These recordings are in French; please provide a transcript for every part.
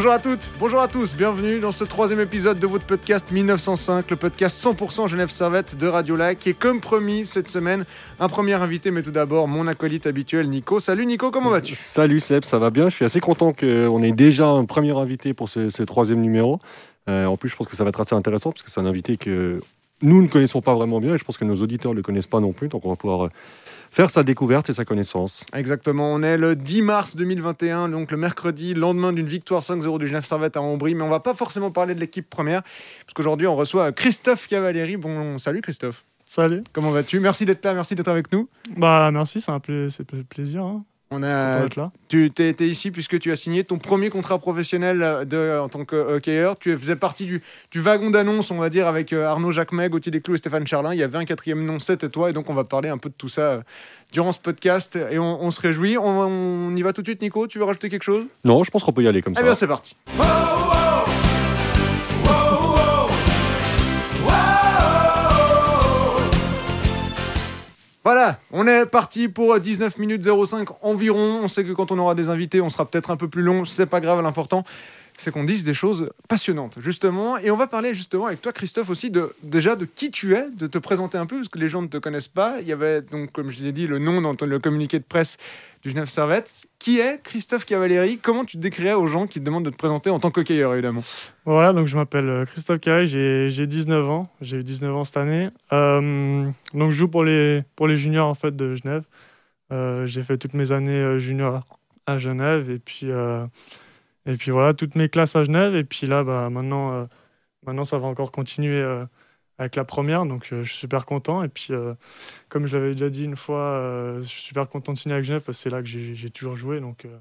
Bonjour à toutes, bonjour à tous, bienvenue dans ce troisième épisode de votre podcast 1905, le podcast 100% Genève Servette de Radio Lac. Et comme promis cette semaine, un premier invité, mais tout d'abord mon acolyte habituel Nico. Salut Nico, comment vas-tu? Salut Seb, ça va bien. Je suis assez content qu'on ait déjà un premier invité pour ce, troisième numéro. Euh, en plus, je pense que ça va être assez intéressant parce que c'est un invité que nous ne connaissons pas vraiment bien et je pense que nos auditeurs ne le connaissent pas non plus. Donc on va pouvoir faire sa découverte et sa connaissance. Exactement, on est le 10 mars 2021, donc le mercredi, lendemain d'une victoire 5-0 du Genève Servette à Ambry, mais on va pas forcément parler de l'équipe première, parce qu'aujourd'hui on reçoit Christophe Cavalieri. Bon, salut Christophe. Salut. Comment vas-tu? Merci d'être là, merci d'être avec nous. Bah merci, c'est un plaisir. Hein. On a, tu étais ici puisque tu as signé ton premier contrat professionnel euh, de, en tant que hockeyeur. Tu faisais partie du, du wagon d'annonce, on va dire, avec euh, Arnaud Jacquemet, Gauthier Desclous et Stéphane Charlin. Il y avait un quatrième nom, c'était toi. Et donc, on va parler un peu de tout ça euh, durant ce podcast. Et on, se réjouit. On, y va tout de suite, Nico Tu veux rajouter quelque chose? Non, je pense qu'on peut y aller comme ça. Eh bien, c'est parti. Voilà, on est parti pour 19 minutes 05 environ. On sait que quand on aura des invités, on sera peut-être un peu plus long. C'est pas grave, l'important, c'est qu'on dise des choses passionnantes, justement. Et on va parler justement avec toi, Christophe, aussi de déjà de qui tu es, de te présenter un peu, parce que les gens ne te connaissent pas. Il y avait donc, comme je l'ai dit, le nom dans le communiqué de presse du Genève Servette. Qui est Christophe Cavalieri Comment tu te décrirais aux gens qui te demandent de te présenter en tant qu'hockeyeur, évidemment? Voilà, donc je m'appelle euh, Christophe Cavalieri, j'ai 19 ans. J'ai eu 19 ans cette année. Euh, donc je joue pour les, pour les juniors en fait, de Genève. Euh, j'ai fait toutes mes années juniors à Genève et puis, et puis voilà, toutes mes classes à Genève. Et puis là, bah, maintenant, maintenant ça va encore continuer avec la première, donc je suis super content. Et puis comme je l'avais déjà dit une fois, euh, je suis super content de signer avec Genève parce que c'est là que j'ai toujours joué. Donc, euh,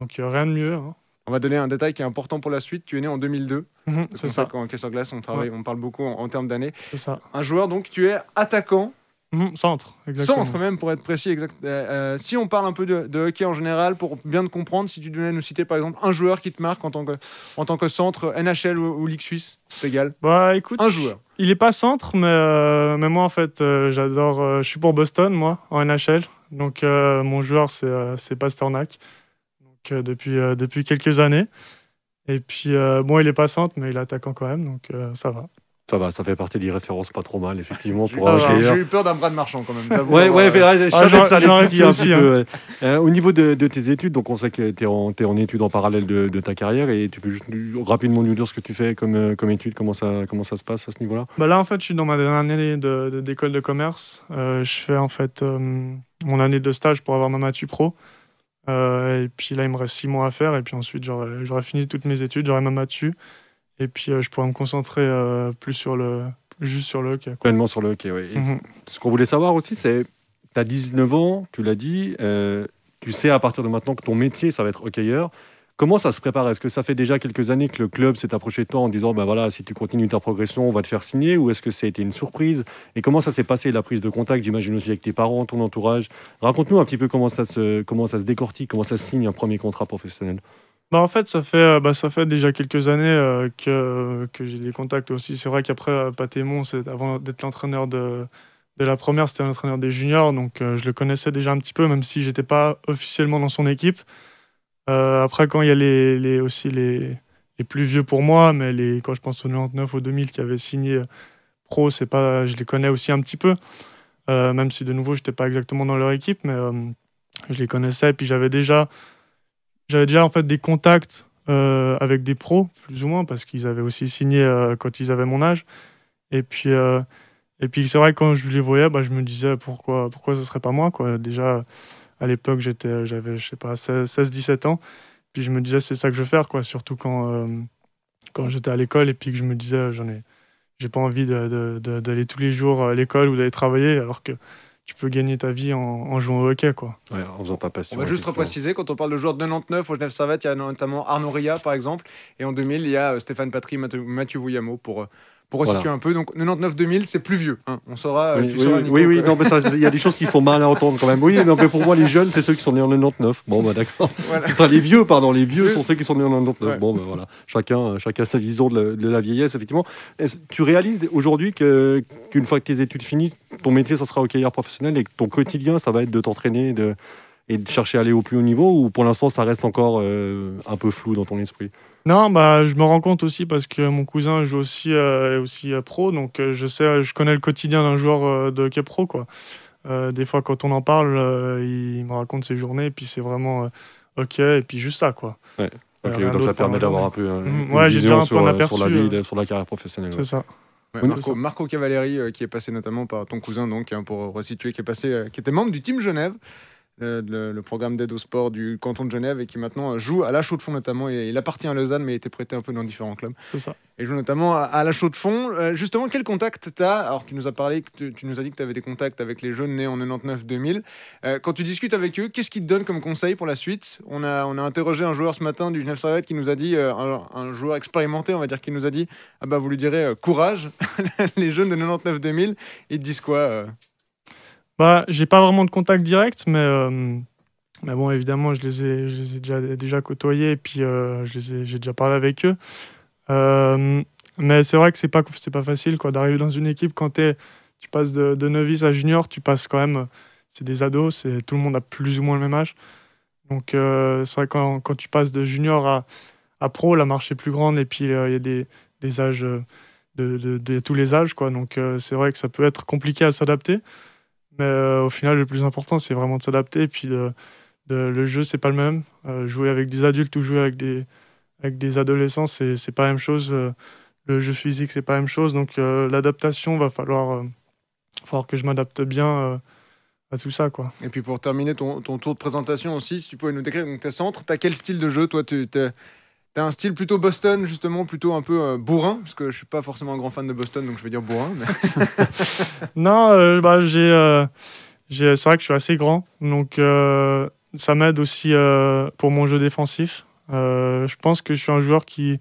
donc rien de mieux. Hein. On va donner un détail qui est important pour la suite. Tu es né en 2002. Mhm, c'est ça. Quand en glace, on, travaille, on parle beaucoup en, termes d'années. C'est ça. Un joueur, donc, tu es attaquant. Mhm, centre, exactement. Centre même, pour être précis. Exact. Euh, si on parle un peu de, hockey en général, pour bien te comprendre, si tu devais nous citer par exemple un joueur qui te marque en tant que, en tant que centre, NHL ou, ou Ligue suisse, c'est égal. Bah écoute, un joueur. Il est pas centre, mais, euh, mais moi en fait, euh, j'adore. Euh, je suis pour Boston, moi, en NHL. Donc mon joueur, c'est Pasternak. Donc depuis, depuis quelques années. Et puis, bon, il est pas centre, mais il est attaquant quand même, donc ça va. Ça va, ça fait partie des références pas trop mal, effectivement. Pour J'ai eu peur d'un bras de marchand quand même. ouais, ouais, je ah, savais que ça allait un petit peu. Hein. au niveau de, tes études, donc on sait que tu es, es, en études en parallèle de, ta carrière et tu peux juste rapidement nous dire ce que tu fais comme, euh, comme études, comment ça, comment ça se passe à ce niveau-là? Bah Là, en fait, je suis dans ma dernière année d'école de, commerce. Euh, je fais en fait euh, mon année de stage pour avoir ma Matu Pro. et puis là, il me reste six mois à faire et puis ensuite, j'aurai fini toutes mes études, j'aurai ma Matu. Et puis, euh, je pourrais me concentrer euh, plus sur le, juste sur le hockey. Pleinement sur le hockey, oui. Mhm. Ce qu'on voulait savoir aussi, c'est, tu as 19 ans, tu l'as dit, euh, tu sais à partir de maintenant que ton métier, ça va être hockeyeur. Comment ça se prépare? Est-ce que ça fait déjà quelques années que le club s'est approché de toi en disant, ben voilà, si tu continues ta progression, on va te faire signer? Ou est-ce que ça a été une surprise? Et comment ça s'est passé, la prise de contact, j'imagine aussi avec tes parents, ton entourage? Raconte-nous un petit peu comment ça, se, comment ça se décortique, comment ça se signe un premier contrat professionnel. Bah en fait, ça fait, euh, bah, ça fait déjà quelques années euh, que, que j'ai des contacts aussi. C'est vrai qu'après, euh, Patémon, avant d'être l'entraîneur de, de la première, c'était l'entraîneur des juniors. Donc, je le connaissais déjà un petit peu, même si j'étais pas officiellement dans son équipe. après, quand il y a les, les, aussi les, les plus vieux pour moi, mais les, quand je pense aux 99, aux 2000 qui avaient signé pro, pas, je les connais aussi un petit peu. même si de nouveau, je n'étais pas exactement dans leur équipe, mais je les connaissais. Puis, j'avais déjà j'avais déjà en fait des contacts euh, avec des pros, plus ou moins, parce qu'ils avaient aussi signé euh, quand ils avaient mon âge. Et puis, euh, et puis c'est vrai que quand je les voyais, bah, je me disais pourquoi, pourquoi ce serait pas moi. Quoi. Déjà, à l'époque, j'étais, j'avais, je sais pas, 16-17 ans. Puis je me disais, c'est ça que je veux faire, quoi. surtout quand, quand j'étais à l'école et puis que je me disais, j'en ai, j'ai pas envie d'aller tous les jours à l'école ou d'aller travailler, alors que tu peux gagner ta vie en, jouant au hockey. Quoi. Ouais, en faisant ta passion. On va juste repréciser, quand on parle de joueurs de 99 au Genève Servette, il y a notamment Arnaud Ria, par exemple. Et en 2000, il y a euh, Stéphane Patry, Mathieu Vouillamo pour, euh, pour resituer un peu. Donc 99-2000, c'est plus vieux. Hein. On saura. Oui, oui, oui, non, mais il y a des choses qui font mal à entendre quand même. Oui, non, mais pour moi, les jeunes, c'est ceux qui sont nés en 99. Bon, bah d'accord. Enfin, les vieux, pardon, les vieux sont ceux qui sont nés en 99. Bon, ben voilà. Chacun, chacun sa vision de la, vieillesse, effectivement. Tu réalises aujourd'hui que qu'une fois que tes études finies, ton métier, ça sera hockeyeur professionnel et que ton quotidien, ça va être de t'entraîner, de et de chercher à aller au plus haut niveau ou pour l'instant ça reste encore un peu flou dans ton esprit? Non, bah, je me rends compte aussi parce que mon cousin joue aussi, est aussi pro, donc je sais, je connais le quotidien d'un joueur de hockey pro, quoi. des fois, quand on en parle, il me raconte ses journées, et puis c'est vraiment ok, et puis juste ça, quoi. Ouais. Donc ça permet d'avoir un peu une ouais, vision sur, sur, la vie, sur la carrière professionnelle. C'est ça. Marco, Marco, Cavalleri, euh, qui est passé notamment par ton cousin, donc, hein, pour resituer, qui est passé, euh, qui était membre du Team Genève, euh, le, programme d'aide au sport du canton de Genève et qui maintenant joue à la Chaux de Fonds notamment. Il appartient à Lausanne, mais il était prêté un peu dans différents clubs. C'est ça. Et joue notamment à, la Chaux de Fonds. Euh, justement, quel contact tu as Alors, tu nous as parlé, tu, tu nous as dit que tu avais des contacts avec les jeunes nés en 99-2000. Euh, quand tu discutes avec eux, qu'est-ce qu'ils te donnent comme conseil pour la suite? On a, on a interrogé un joueur ce matin du Genève Servette qui nous a dit, un, joueur expérimenté, on va dire, qui nous a dit Ah bah, vous lui direz courage, les jeunes de 99-2000. Ils te disent quoi bah, j'ai pas vraiment de contact direct, mais, euh, mais bon, évidemment, je les ai, je les ai déjà, déjà côtoyés et puis euh, j'ai déjà parlé avec eux. Euh, mais c'est vrai que c'est pas, pas facile quoi, d'arriver dans une équipe quand es, tu passes de, de, novice à junior, tu passes quand même. C'est des ados, c'est, tout le monde a plus ou moins le même âge. Donc c'est vrai quand, quand tu passes de junior à, à pro, la marche est plus grande et puis il y a des, des âges. De, de, de, tous les âges. Quoi. Donc c'est vrai que ça peut être compliqué à s'adapter. Mais euh, au final, le plus important, c'est vraiment de s'adapter. Et puis, le jeu, c'est pas le même. Euh, jouer avec des adultes ou jouer avec des, avec des adolescents, c'est, c'est pas la même chose. Euh, le jeu physique, c'est pas la même chose. Donc, l'adaptation, va falloir, falloir que je m'adapte bien à tout ça. Quoi. Et puis, pour terminer ton, ton, tour de présentation aussi, si tu pouvais nous décrire donc, tes centres, tu as quel style de jeu Toi, tu T'as un style plutôt Boston, justement, plutôt un peu euh, bourrin, parce que je suis pas forcément un grand fan de Boston, donc je vais dire bourrin. non, euh, bah, euh, j'ai, c'est vrai que je suis assez grand, donc ça m'aide aussi pour mon jeu défensif. je pense que je suis un joueur qui,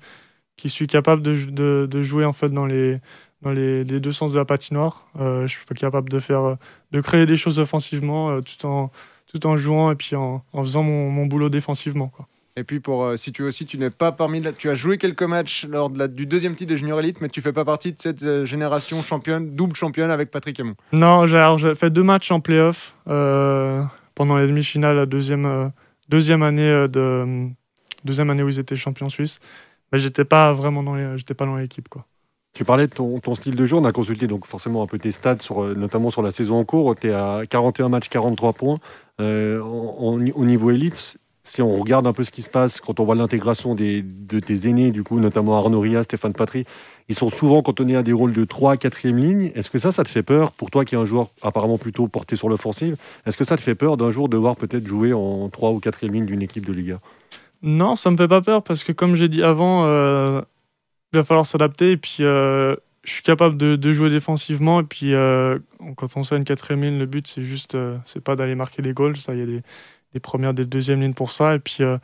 qui suis capable de, jouer en fait dans les, dans les, deux sens de la patinoire. je suis capable de faire, de créer des choses offensivement tout en tout en jouant et puis en, faisant mon, boulot défensivement. Et puis pour euh, si tu aussi, tu n'es pas parmi tu as joué quelques matchs lors de la, du deuxième titre de Junior Elite, mais tu fais pas partie de cette euh, génération championne, double championne avec Patrick Aymon. Non, j'ai fait deux matchs en playoff euh, pendant les demi-finales, la deuxième deuxième année de deuxième année où ils étaient champions suisses, mais j'étais pas vraiment dans j'étais pas dans l'équipe quoi. Tu parlais de ton, ton, style de jeu, on a consulté donc forcément un peu tes stats, sur, notamment sur la saison en cours. Tu es à 41 matchs, 43 points. au niveau élite, si on regarde un peu ce qui se passe quand on voit l'intégration de tes aînés, du coup, notamment Arnaud Ria, Stéphane Patry, ils sont souvent cantonnés à des rôles de 3 4e ligne. Est-ce que ça, ça te fait peur pour toi qui es un joueur apparemment plutôt porté sur l'offensive Est-ce que ça te fait peur d'un jour devoir peut-être jouer en 3 ou 4e ligne d'une équipe de Liga Non, ça me fait pas peur parce que comme j'ai dit avant, euh, il va falloir s'adapter et puis euh, je suis capable de, jouer défensivement et puis euh, quand on sait une 4e ligne, le but c'est juste, c'est pas d'aller marquer des goals, ça il y a des des premières, des deuxièmes lignes pour ça. Et puis euh,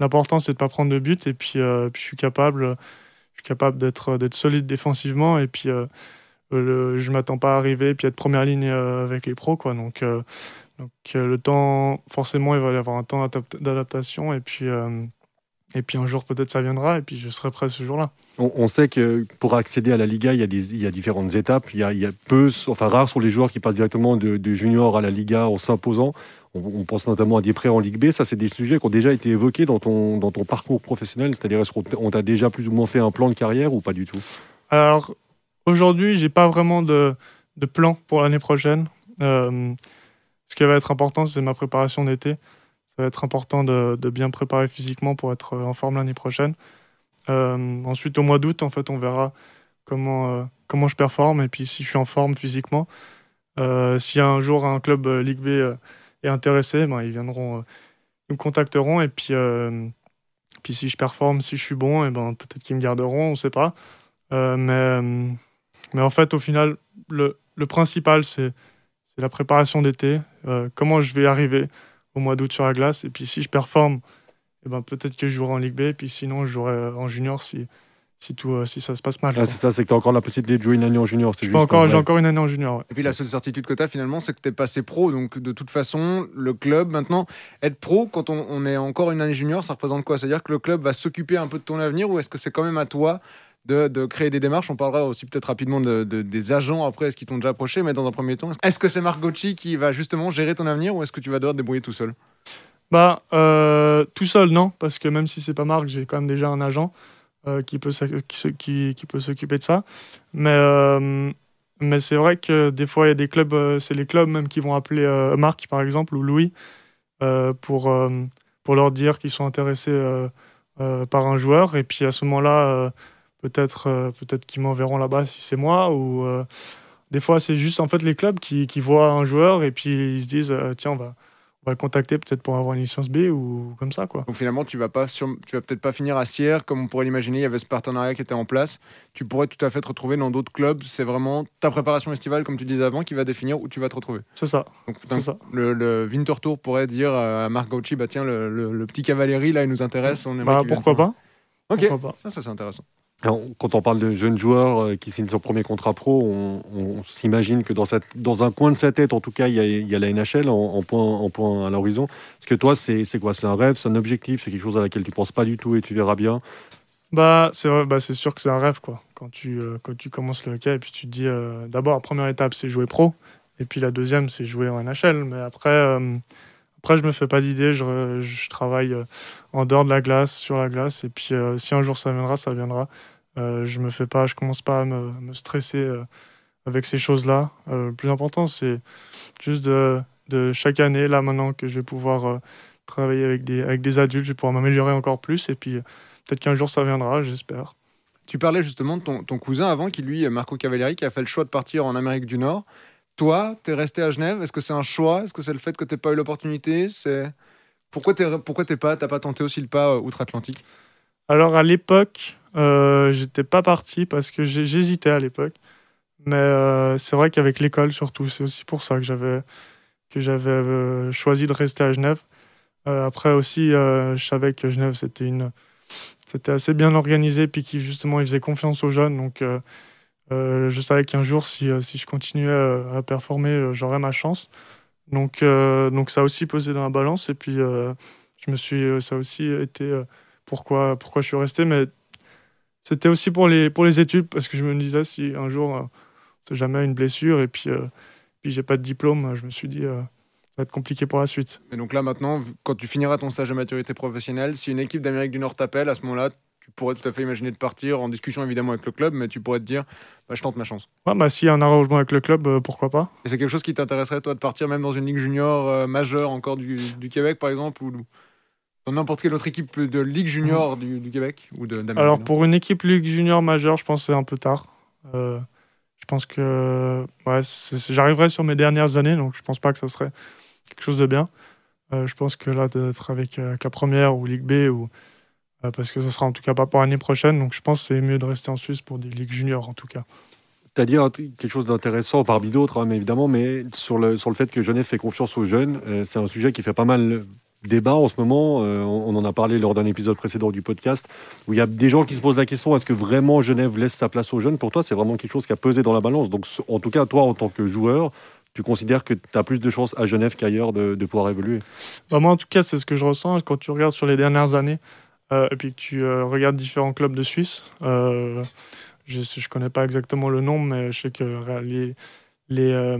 l'important c'est de pas prendre de but. Et puis, euh, puis, je suis capable, suis capable d'être solide défensivement. Et puis euh, je m'attends pas à arriver et puis être première ligne avec les pros quoi. Donc donc le temps forcément il va y avoir un temps d'adaptation et puis et puis un jour, peut-être, ça viendra, et puis je serai prêt ce jour-là. On, sait que pour accéder à la Liga, il y a, des, il y a différentes étapes. Il y a, il y a, peu, enfin rares sont les joueurs qui passent directement de, de junior à la Liga en s'imposant. On, pense notamment à des prêts en Ligue B. Ça, c'est des sujets qui ont déjà été évoqués dans ton, dans ton parcours professionnel. C'est-à-dire, est-ce qu'on t'a déjà plus ou moins fait un plan de carrière ou pas du tout? Alors, aujourd'hui, j'ai pas vraiment de, de plan pour l'année prochaine. Euh, ce qui va être important, c'est ma préparation d'été va être important de, bien préparer physiquement pour être en forme l'année prochaine. Euh, ensuite, au mois d'août, en fait, on verra comment, euh, comment je performe et puis si je suis en forme physiquement. Euh, si un jour un club Ligue B est intéressé, ben, ils viendront, ils me contacteront et puis, puis si je performe, si je suis bon, et ben, peut-être qu'ils me garderont, on ne sait pas. mais, mais en fait, au final, le, le principal, c'est la préparation d'été, comment je vais arriver au mois d'août sur la glace. Et puis si je performe, eh ben, peut-être que je jouerai en Ligue B. Et puis sinon, je jouerai euh, en junior si, si, tout, euh, si ça se passe mal. Ah, c'est ça, c'est que tu as encore la possibilité de jouer une année en junior. J'ai encore, j'ai encore une année en junior. Et puis la seule certitude que tu as finalement, c'est que tu es passé pro. Donc de toute façon, le club, maintenant, être pro, quand on, on est encore une année junior, ça représente quoi? C'est-à-dire que le club va s'occuper un peu de ton avenir ou est-ce que c'est quand même à toi de, créer des démarches. On parlera aussi peut-être rapidement de, des agents après, est-ce qu'ils t'ont déjà approché, mais dans un premier temps, est-ce que c'est Marc Gauchy qui va justement gérer ton avenir ou est-ce que tu vas devoir te débrouiller tout seul? Bah, euh, tout seul, non, parce que même si c'est pas Marc, j'ai quand même déjà un agent euh, qui peut qui, peut s'occuper de ça. Mais, euh, mais c'est vrai que des fois, il y a des clubs, c'est les clubs même qui vont appeler Marc, par exemple, ou Louis, pour, pour leur dire qu'ils sont intéressés par un joueur. Et puis à ce moment-là, peut-être euh, peut-être qu'ils m'enverront là-bas si c'est moi ou euh, des fois c'est juste en fait les clubs qui, qui, voient un joueur et puis ils se disent euh, tiens on va on va le contacter peut-être pour avoir une licence B ou comme ça quoi. Donc finalement tu vas pas tu vas peut-être pas finir à Sierre comme on pourrait l'imaginer, il y avait ce partenariat qui était en place. Tu pourrais tout à fait te retrouver dans d'autres clubs, c'est vraiment ta préparation estivale comme tu disais avant qui va définir où tu vas te retrouver. C'est ça. Donc, ça. Le, le Winter Tour pourrait dire à Marc Gauchi bah tiens le, le, petit cavalerie là il nous intéresse, on bah, pourquoi pas. OK. Pourquoi pas. Ça, ça c'est intéressant quand on parle de jeunes joueurs euh, qui signent son premier contrat pro, on, s'imagine que dans, un coin de sa tête, en tout cas, il y a, la NHL en, point, à l'horizon. Est-ce que toi, c'est quoi? C'est un rêve, c'est un objectif, c'est quelque chose à laquelle tu penses pas du tout et tu verras bien? Bah, c'est bah, sûr que c'est un rêve, quoi. Quand tu, euh, quand tu commences le hockey et puis tu te dis, euh, d'abord, la première étape, c'est jouer pro. Et puis la deuxième, c'est jouer en NHL. Mais après, après je me fais pas d'idée. Je, je, travaille en dehors de la glace, sur la glace. Et puis, si un jour ça viendra, ça viendra. Euh, je me fais pas, je commence pas à me, stresser euh, avec ces choses-là. Euh, le plus important, c'est juste de, de, chaque année, là maintenant que je vais pouvoir travailler avec des, avec des adultes, je vais pouvoir m'améliorer encore plus. Et puis peut-être qu'un jour ça viendra, j'espère. Tu parlais justement de ton, ton, cousin avant, qui lui, Marco Cavalieri, qui a fait le choix de partir en Amérique du Nord. Toi, tu es resté à Genève? Est-ce que c'est un choix? Est-ce que c'est le fait que tu pas eu l'opportunité? C'est Pourquoi tu n'as pas, pas tenté aussi le pas outre-Atlantique? Alors à l'époque, euh, j'étais pas parti parce que j'hésitais à l'époque. Mais euh, c'est vrai qu'avec l'école, surtout, c'est aussi pour ça que j'avais que j'avais euh, choisi de rester à Genève. après aussi, je savais que Genève, c'était une assez bien organisé, puis qui justement, il faisait confiance aux jeunes. Donc, je savais qu'un jour, si, si je continuais à performer, j'aurais ma chance. Donc, donc, ça a aussi pesé dans la balance. Et puis, je me suis, ça a aussi été pourquoi, pourquoi je suis resté. Mais c'était aussi pour les, pour les études, parce que je me disais, si un jour, euh, c'est jamais une blessure, et puis, euh, puis j'ai pas de diplôme, je me suis dit, euh, va être compliqué pour la suite. Et donc là, maintenant, quand tu finiras ton stage de maturité professionnelle, si une équipe d'Amérique du Nord t'appelle, à ce moment-là, tu pourrais tout à fait imaginer de partir, en discussion évidemment avec le club, mais tu pourrais te dire, bah, je tente ma chance. Ouais, bah, s'il y a un arrangement avec le club, pourquoi pas. Et c'est quelque chose qui t'intéresserait, toi, de partir même dans une ligue junior majeure encore du, du Québec, par exemple, ou n'importe quelle autre équipe de Ligue Junior du, Québec ou de, Alors pour une équipe Ligue Junior majeure, je pense que c'est un peu tard. Euh, je pense que ouais, j'arriverai sur mes dernières années, donc je pense pas que ça serait quelque chose de bien. Euh, je pense que là, d'être avec, euh, avec, la première ou Ligue B, ou, parce que ça sera en tout cas pas pour l'année prochaine, donc je pense que c'est mieux de rester en Suisse pour des Ligues Juniors en tout cas. Tu as dit quelque chose d'intéressant parmi d'autres, hein, évidemment, mais sur le, sur le fait que Genève fait confiance aux jeunes, c'est un sujet qui fait pas mal débat en ce moment. Euh, on en a parlé lors d'un épisode précédent du podcast, où il y a des gens qui se posent la question est-ce que vraiment Genève laisse sa place aux jeunes? Pour toi, c'est vraiment quelque chose qui a pesé dans la balance. Donc, en tout cas, toi, en tant que joueur, tu considères que tu as plus de chances à Genève qu'ailleurs de, pouvoir évoluer? Bah Moi, en tout cas, c'est ce que je ressens quand tu regardes sur les dernières années euh, et puis que tu euh, regardes différents clubs de Suisse. je ne connais pas exactement le nombre, mais je sais que les, les,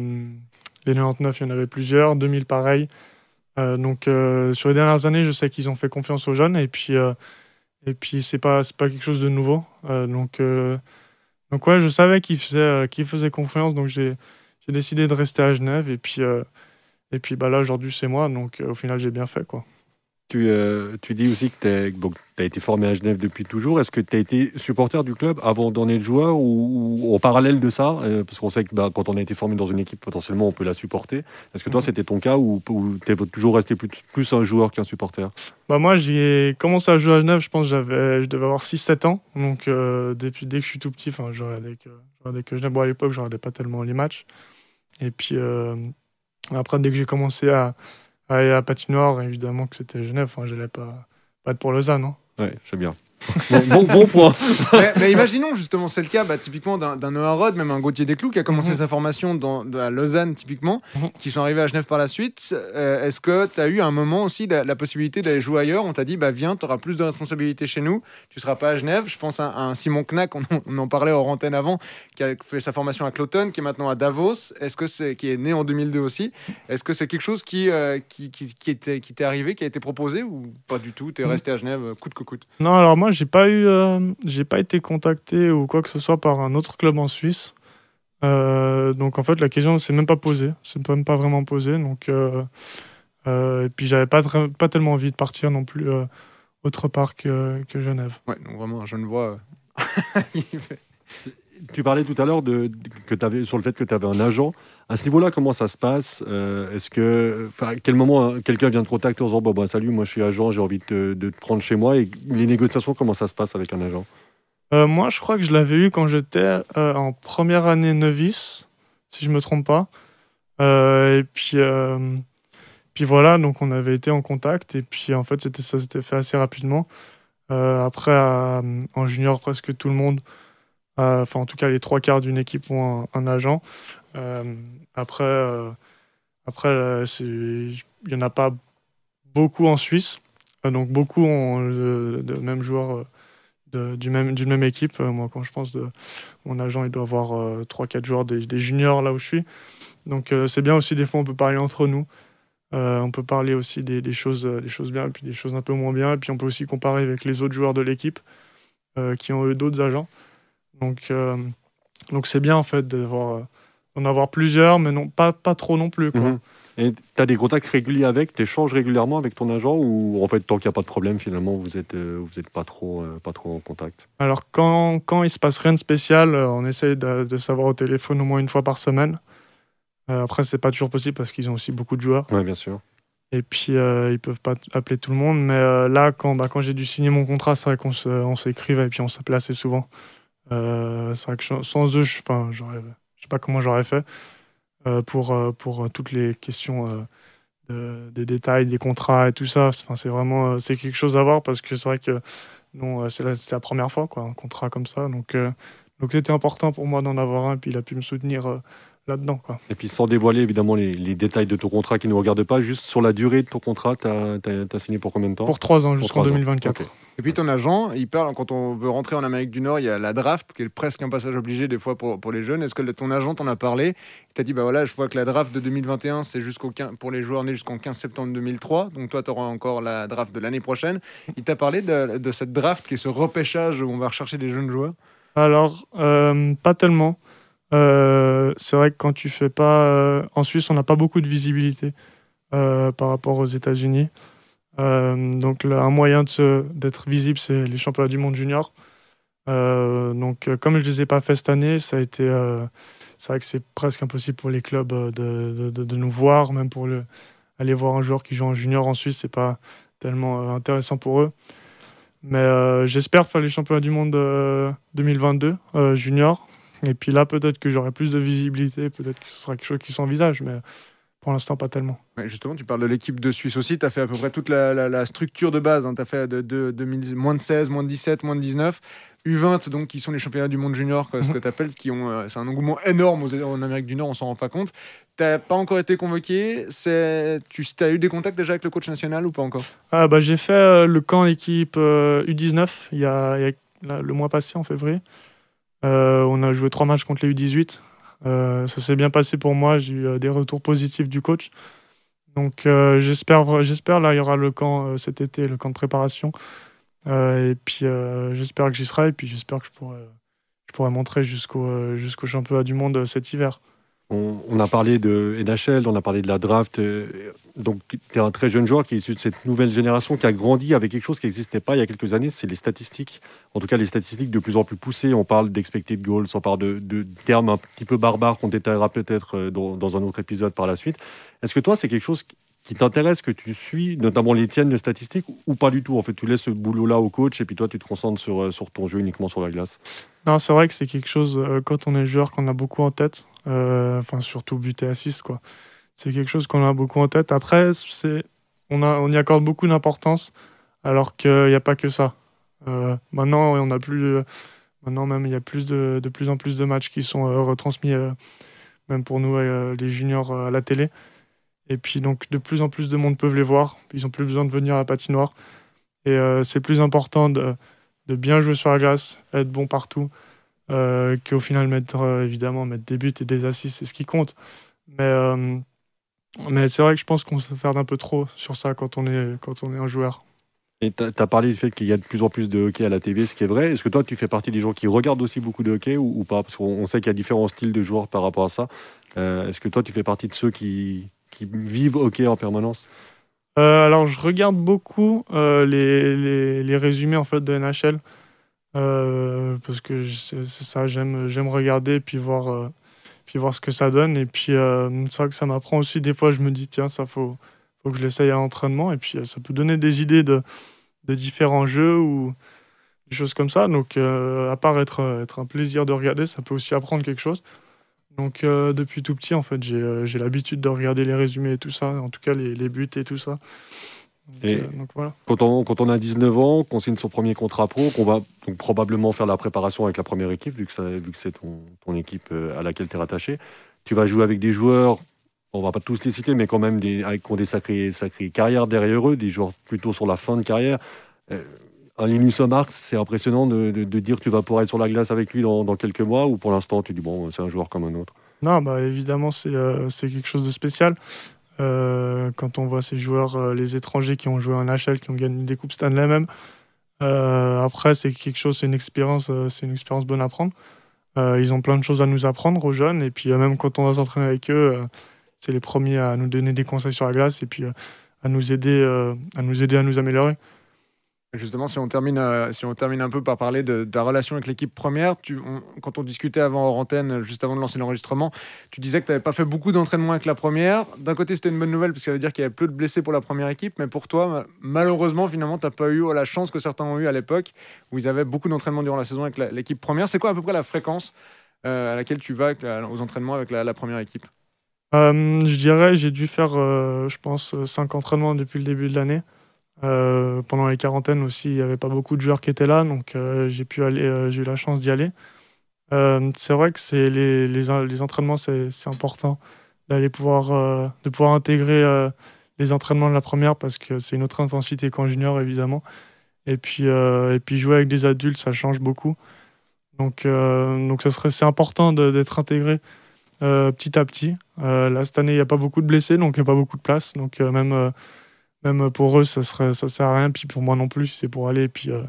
les 99, il y en avait plusieurs, 2000 pareil. Euh, donc euh, sur les dernières années, je sais qu'ils ont fait confiance aux jeunes et puis euh, et puis c'est pas pas quelque chose de nouveau. donc donc ouais, je savais qu'ils faisaient qu'ils faisaient confiance, donc j'ai j'ai décidé de rester à Genève et puis et puis bah là aujourd'hui c'est moi, donc au final j'ai bien fait quoi. Tu, tu dis aussi que tu as été formé à Genève depuis toujours. Est-ce que tu as été supporter du club avant d'en être joueur ou, au parallèle de ça Parce qu'on sait que bah, quand on a été formé dans une équipe, potentiellement, on peut la supporter. Est-ce que toi, mhm. c'était ton cas ou, tu es toujours resté plus, plus un joueur qu'un supporter? Bah Moi, j'ai commencé à jouer à Genève, je pense que je devais avoir 6-7 ans. Donc, depuis, dès que je suis tout petit, je regardais que, je regardais que Genève. Bon, à l'époque, je regardais pas tellement les matchs. Et puis, après, dès que j'ai commencé à à patinoire, évidemment que c'était Genève. Enfin, je pas, pas pour Lausanne. Hein. Ouais, c'est bien. Bon, bon, point. mais, imaginons justement, c'est le cas bah, typiquement d'un Noah Rod, même un Gauthier Desclous qui a commencé mhm. sa formation dans, à Lausanne typiquement, mhm. qui sont arrivés à Genève par la suite. Euh, est-ce que tu as eu un moment aussi la, possibilité d'aller jouer ailleurs? On t'a dit, bah, viens, tu auras plus de responsabilités chez nous, tu seras pas à Genève. Je pense à, un Simon Knack, on, en parlait hors antenne avant, qui a fait sa formation à Cloton, qui est maintenant à Davos, est-ce que c'est qui est né en 2002 aussi? Est-ce que c'est quelque chose qui, euh, qui, qui, qui t'est arrivé, qui a été proposé ou pas du tout? Tu es mm. resté à Genève euh, coûte que coûte? Non, alors moi, j'ai pas eu, euh, j'ai pas été contacté ou quoi que ce soit par un autre club en Suisse. donc en fait, la question s'est même pas posée, c'est même pas vraiment posée. Donc et puis j'avais pas pas tellement envie de partir non plus autre part que, que Genève. Ouais, donc vraiment, je ne vois. tu parlais tout à l'heure de, que avais, sur le fait que tu avais un agent. À ce niveau-là, comment ça se passe? Euh, Est-ce que, à quel moment hein, quelqu'un vient te contacter en disant bon, bah, salut, moi je suis agent, j'ai envie de te, prendre chez moi Et les négociations, comment ça se passe avec un agent? Euh, Moi, je crois que je l'avais eu quand j'étais euh, en première année novice, si je me trompe pas. et puis, puis voilà, donc on avait été en contact. Et puis en fait, ça s'était fait assez rapidement. après, en junior, presque tout le monde euh, enfin, en tout cas, les trois quarts d'une équipe ont un, agent. Euh, après, euh, après il n'y en a pas beaucoup en Suisse. donc, beaucoup ont le, même joueur d'une même, même équipe. moi, quand je pense de mon agent, il doit avoir 3-4 joueurs des, juniors là où je suis. Donc, c'est bien aussi, des fois, on peut parler entre nous. on peut parler aussi des, des, choses, des choses bien et puis des choses un peu moins bien. Et puis, on peut aussi comparer avec les autres joueurs de l'équipe qui ont eu d'autres agents. Donc, euh, donc c'est bien en fait d'en avoir plusieurs, mais non, pas, pas trop non plus. Quoi. Mhm. Et tu as des contacts réguliers avec, tu échanges régulièrement avec ton agent ou en fait tant qu'il n'y a pas de problème finalement vous êtes euh, vous êtes pas trop euh, pas trop en contact? Alors quand quand il se passe rien de spécial, on essaye de, de, savoir au téléphone au moins une fois par semaine. Euh, après c'est pas toujours possible parce qu'ils ont aussi beaucoup de joueurs. Oui bien sûr. Et puis ils peuvent pas appeler tout le monde, mais là quand bah, quand j'ai dû signer mon contrat, c'est vrai qu'on s'écrivait et puis on s'appelait assez souvent. Euh, c'est vrai que sans eux, je ne sais pas comment j'aurais fait euh, pour, euh, pour toutes les questions des détails, des contrats et tout ça. C'est vraiment c'est quelque chose à voir parce que c'est vrai que non, c'est la, la, première fois, quoi, un contrat comme ça. Donc, donc c'était important pour moi d'en avoir un, puis il a pu me soutenir là-dedans. Quoi. Et puis sans dévoiler évidemment les, les, détails de ton contrat qui ne nous regardent pas, juste sur la durée de ton contrat, tu as, signé pour combien de temps Pour trois ans, jusqu'en 2024. Et puis ton agent, il parle, quand on veut rentrer en Amérique du Nord, il y a la draft, qui est presque un passage obligé des fois pour, pour les jeunes. Est-ce que ton agent t'en a parlé? Il t'a dit, bah voilà, je vois que la draft de 2021, c'est jusqu'au pour les joueurs nés jusqu'au 15 septembre 2003. Donc toi, tu auras encore la draft de l'année prochaine. Il t'a parlé de, de, cette draft qui est ce repêchage où on va rechercher des jeunes joueurs? Alors, euh, pas tellement. Euh, c'est vrai que quand tu fais pas. Euh, en Suisse, on n'a pas beaucoup de visibilité euh, par rapport aux États-Unis. donc, un moyen d'être visible, c'est les championnats du monde junior. donc, comme je ne les ai pas fait cette année, ça a été. c'est vrai que c'est presque impossible pour les clubs de, nous voir, même pour le, aller voir un joueur qui joue en junior en Suisse, c'est pas tellement intéressant pour eux. Mais j'espère faire les championnats du monde 2022 junior. Et puis là, peut-être que j'aurai plus de visibilité, peut-être que ce sera quelque chose qui s'envisage, mais pour l'instant, pas tellement. justement, tu parles de l'équipe de Suisse aussi. Tu as fait à peu près toute la, structure de base. Hein. Tu as fait de, de, moins de 16, moins de 17, moins de 19. U20, donc, qui sont les championnats du monde junior, ce mhm. que tu appelles, qui ont, euh, c'est un engouement énorme aux, en Amérique du Nord, on s'en rend pas compte. Tu n'as pas encore été convoqué. C'est, tu as eu des contacts déjà avec le coach national ou pas encore? Ah, bah, J'ai fait euh, le camp équipe U19 euh, il y a, il y a le mois passé, en février. Euh, on a joué trois matchs contre les U18. Euh, ça s'est bien passé pour moi. J'ai eu euh, des retours positifs du coach. Donc j'espère, j'espère là il y aura le camp cet été, le camp de préparation. et puis j'espère que j'y serai et puis j'espère que je pourrai, montrer jusqu'au jusqu'au championnat du monde cet hiver. On, a parlé de NHL, on a parlé de la draft. Euh, donc, tu es un très jeune joueur qui est issu de cette nouvelle génération qui a grandi avec quelque chose qui n'existait pas il y a quelques années, c'est les statistiques. En tout cas, les statistiques de plus en plus poussées. On parle d'expected goals, on parle de, termes un petit peu barbares qu'on détaillera peut-être euh, dans, un autre épisode par la suite. Est-ce que toi, c'est quelque chose qui t'intéresse, que tu suis, notamment les tiennes de statistiques, ou pas du tout? En fait, tu laisses ce boulot-là au coach et puis toi, tu te concentres sur, euh, sur ton jeu uniquement sur la glace Non, c'est vrai que c'est quelque chose, quand on est joueur, qu'on a beaucoup en tête. Euh, enfin, surtout but et assist, quoi. C'est quelque chose qu'on a beaucoup en tête. Après, c'est, on, y accorde beaucoup d'importance, alors qu'il n'y a pas que ça. maintenant, on a plus, maintenant même, il y a plus de, plus en plus de matchs qui sont retransmis, même pour nous, les juniors, à la télé. Et puis donc de plus en plus de monde peuvent les voir. Ils n'ont plus besoin de venir à la patinoire. Et c'est plus important de, bien jouer sur la glace, être bon partout, qu'au final mettre évidemment mettre des buts et des assists, c'est ce qui compte. Mais mais c'est vrai que je pense qu'on s'attarde un peu trop sur ça quand on est, quand on est un joueur. Et tu as parlé du fait qu'il y a de plus en plus de hockey à la TV, ce qui est vrai. Est-ce que toi, tu fais partie des gens qui regardent aussi beaucoup de hockey ou, pas? Parce qu'on sait qu'il y a différents styles de joueurs par rapport à ça. Euh, est-ce que toi, tu fais partie de ceux qui, qui vivent hockey en permanence? Euh, Alors, je regarde beaucoup euh, les, les, les, résumés en fait, de NHL. Parce que c'est ça, j'aime regarder puis voir puis voir ce que ça donne. Et puis, euh, c'est vrai que ça m'apprend aussi. Des fois, je me dis, tiens, ça faut, faut que je l'essaye à l'entraînement. Et puis, euh, ça peut donner des idées de, de différents jeux ou des choses comme ça. Donc, euh, à part être, être un plaisir de regarder, ça peut aussi apprendre quelque chose. Donc, depuis tout petit, en fait, j'ai l'habitude de regarder les résumés et tout ça, en tout cas les buts et tout ça. Et euh, quand, on, quand on a 19 ans, qu'on signe son premier contrat pro, qu'on va donc probablement faire la préparation avec la première équipe, vu que, vu que c'est ton, ton, équipe euh, à laquelle tu es rattaché, tu vas jouer avec des joueurs, on va pas tous les citer, mais quand même des, qui ont des sacrées, sacrées carrières derrière eux, des joueurs plutôt sur la fin de carrière. Euh, un Linus Marx, c'est impressionnant de, de, dire que tu vas pouvoir être sur la glace avec lui dans, dans quelques mois, ou pour l'instant tu dis bon, c'est un joueur comme un autre? Non, bah évidemment, c'est c'est quelque chose de spécial. Euh, quand on voit ces joueurs, euh, les étrangers qui ont joué en NHL, qui ont gagné des coupes Stanley même. Euh, après, c'est quelque chose, c'est une expérience, c'est une expérience bonne à prendre. ils ont plein de choses à nous apprendre aux jeunes, et puis même quand on va s'entraîner avec eux, c'est les premiers à nous donner des conseils sur la glace et puis à nous aider, à nous aider à nous améliorer. Justement, si on, termine, euh, si on termine un peu par parler de, ta relation avec l'équipe première, quand on discutait avant hors antenne, juste avant de lancer l'enregistrement, tu disais que tu n'avais pas fait beaucoup d'entraînement avec la première. D'un côté, c'était une bonne nouvelle parce que ça veut dire qu'il y avait peu de blessés pour la première équipe, mais pour toi, malheureusement, finalement, tu n'as pas eu la chance que certains ont eu à l'époque où ils avaient beaucoup d'entraînement durant la saison avec l'équipe première. C'est quoi à peu près la fréquence euh, à laquelle tu vas aux entraînements avec la, première équipe? Euh, Je dirais, j'ai dû faire, je pense, 5 entraînements depuis le début de l'année. Euh, pendant les quarantaines aussi, il n'y avait pas beaucoup de joueurs qui étaient là, donc euh, j'ai pu aller, euh, j'ai eu la chance d'y aller. c'est vrai que c'est les, entraînements, c'est important d'aller pouvoir, de pouvoir intégrer les entraînements de la première parce que c'est une autre intensité qu'en junior évidemment. Et puis, et puis jouer avec des adultes, ça change beaucoup. Donc, donc ça serait, c'est important d'être intégré petit à petit. là, cette année, il n'y a pas beaucoup de blessés, donc il n'y a pas beaucoup de place. Donc même même pour eux, ça serait, sert à rien. Puis pour moi non plus, c'est pour aller. Puis euh,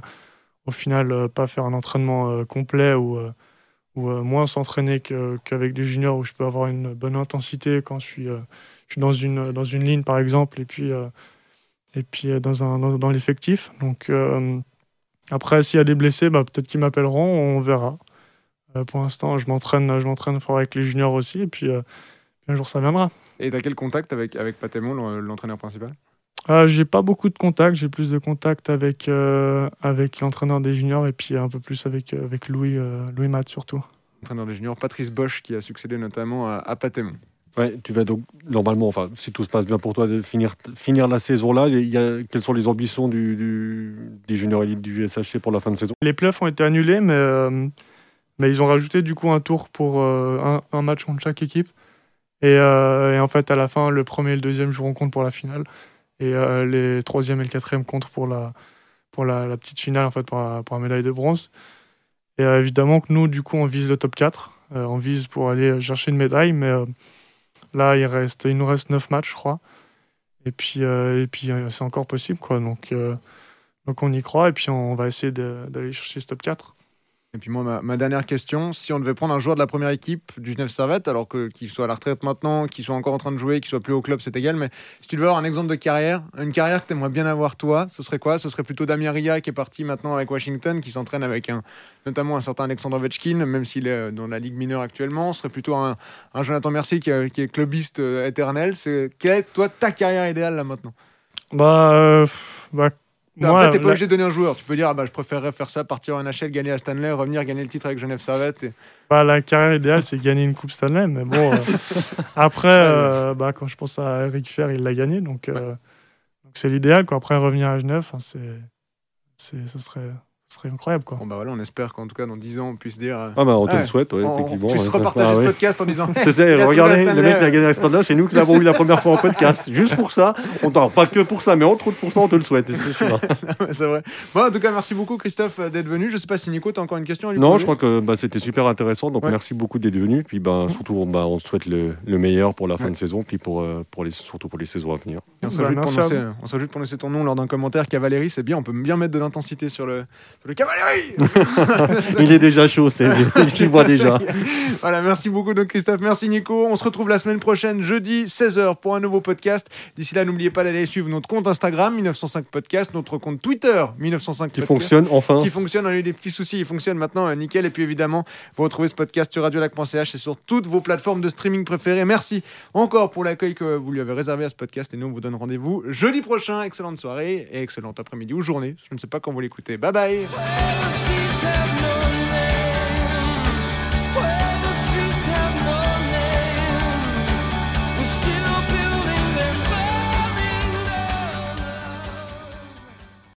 au final, euh, pas faire un entraînement euh, complet ou, moins s'entraîner qu'avec des juniors où je peux avoir une bonne intensité quand je suis, dans, une, dans une ligne, par exemple, et puis, et puis dans, dans, l'effectif. Donc après, s'il y a des blessés, bah, peut-être qu'ils m'appelleront, on verra. pour l'instant, je m'entraîne, je m'entraîne fort avec les juniors aussi, et puis, un jour ça viendra. Et tu as quel contact avec, avec Patémon, l'entraîneur principal? Euh, j'ai pas beaucoup de contacts, j'ai plus de contacts avec, euh, avec l'entraîneur des juniors et puis un peu plus avec, euh, avec Louis, Louis Matt surtout. Entraîneur des juniors, Patrice Bosch qui a succédé notamment à, à Patémon. Ouais, tu vas donc normalement, enfin, si tout se passe bien pour toi, de finir, finir la saison là. Il y a, quelles sont les ambitions du, du, des juniors élites du GSHC pour la fin de saison? Les playoffs ont été annulés, mais, mais ils ont rajouté du coup un tour pour un, un, match contre chaque équipe. Et, et, en fait, à la fin, le premier et le deuxième joueront compte pour la finale et euh, les troisième et le quatrième contre pour la, pour la, la petite finale, en fait, pour la, pour médaille de bronze. Et euh, évidemment que nous, du coup, on vise le top 4. Euh, on vise pour aller chercher une médaille, mais là, il, reste, il nous reste 9 matchs, je crois. Et puis, et puis c'est encore possible, quoi. Donc, donc on y croit, et puis on va essayer d'aller chercher ce top 4. Et puis moi, ma, dernière question, si on devait prendre un joueur de la première équipe du Genève Servette, alors qu'il soit à la retraite maintenant, qu'il soit encore en train de jouer, qu'il soit plus au club, c'est égal, mais si tu devais avoir un exemple de carrière, une carrière que tu aimerais bien avoir toi, ce serait quoi? Ce serait plutôt Damien Ria qui est parti maintenant avec Washington, qui s'entraîne avec un, notamment un certain Alexandre Ovechkin, même s'il est dans la Ligue mineure actuellement. Ce serait plutôt un, Jonathan Mercier qui, est clubiste euh, éternel. C'est, quelle est, toi, ta carrière idéale là maintenant? Bah, euh, bah moi, après, t'es pas obligé de donner un joueur. Tu peux dire, ah bah, je préférerais faire ça, partir en NHL, gagner à Stanley, revenir gagner le titre avec Genève Servette. Et... Bah, la carrière idéale, c'est gagner une Coupe Stanley. Mais bon, euh, après, euh, bah, quand je pense à Eric Fer, il l'a gagné. Donc, euh, c'est l'idéal. Après, revenir à Genève, c'est, ça, serait, ce serait incroyable quoi. Bon bah voilà, on espère qu'en tout cas dans 10 ans on puisse dire. euh, Ah bah on te Ouais. le souhaite, ouais, on- effectivement. on puisse ouais. repartager ce ouais. podcast en disant. C'est ça, Il regardez, le mec qui a gagné la stand-là, c'est nous qui l'avons eu la première fois en podcast. Juste pour ça, on t'en pas que pour ça, mais entre autres pour ça, on te le souhaite, c'est sûr. c'est vrai. Bon, en tout cas, merci beaucoup Christophe euh, d'être venu. Je sais pas si Nico, t'as encore une question à lui Non, je crois que bah, c'était super intéressant, donc Ouais. merci beaucoup d'être venu. Puis bah, surtout, bah, on se souhaite le, le meilleur pour la fin Ouais. de saison, puis pour, euh, pour les, surtout pour les saisons à venir. Et on Bah, s'ajoute pour, on s'ajoute pour laisser ton nom lors d'un commentaire. Cavalerie, c'est bien. On peut bien mettre de l'intensité sur le, le cavalerie. Il est déjà chaud, c'est, il s'y voit déjà. voilà, merci beaucoup donc Christophe, merci Nico. On se retrouve la semaine prochaine, jeudi 16h pour un nouveau podcast. D'ici là, n'oubliez pas d'aller suivre notre compte Instagram 1905 podcast, notre compte Twitter 1905 Qui podcast. fonctionne enfin. Qui fonctionne, on a eu des petits soucis, il fonctionne maintenant, euh, nickel. Et puis évidemment, vous retrouvez ce podcast sur radiolac.ch et sur toutes vos plateformes de streaming préférées. Merci encore pour l'accueil que vous lui avez réservé à ce podcast. Et nous, on vous donne rendez-vous jeudi prochain. Excellente soirée et excellente après-midi ou journée. Je ne sais pas quand vous l'écoutez. Bye bye. Well,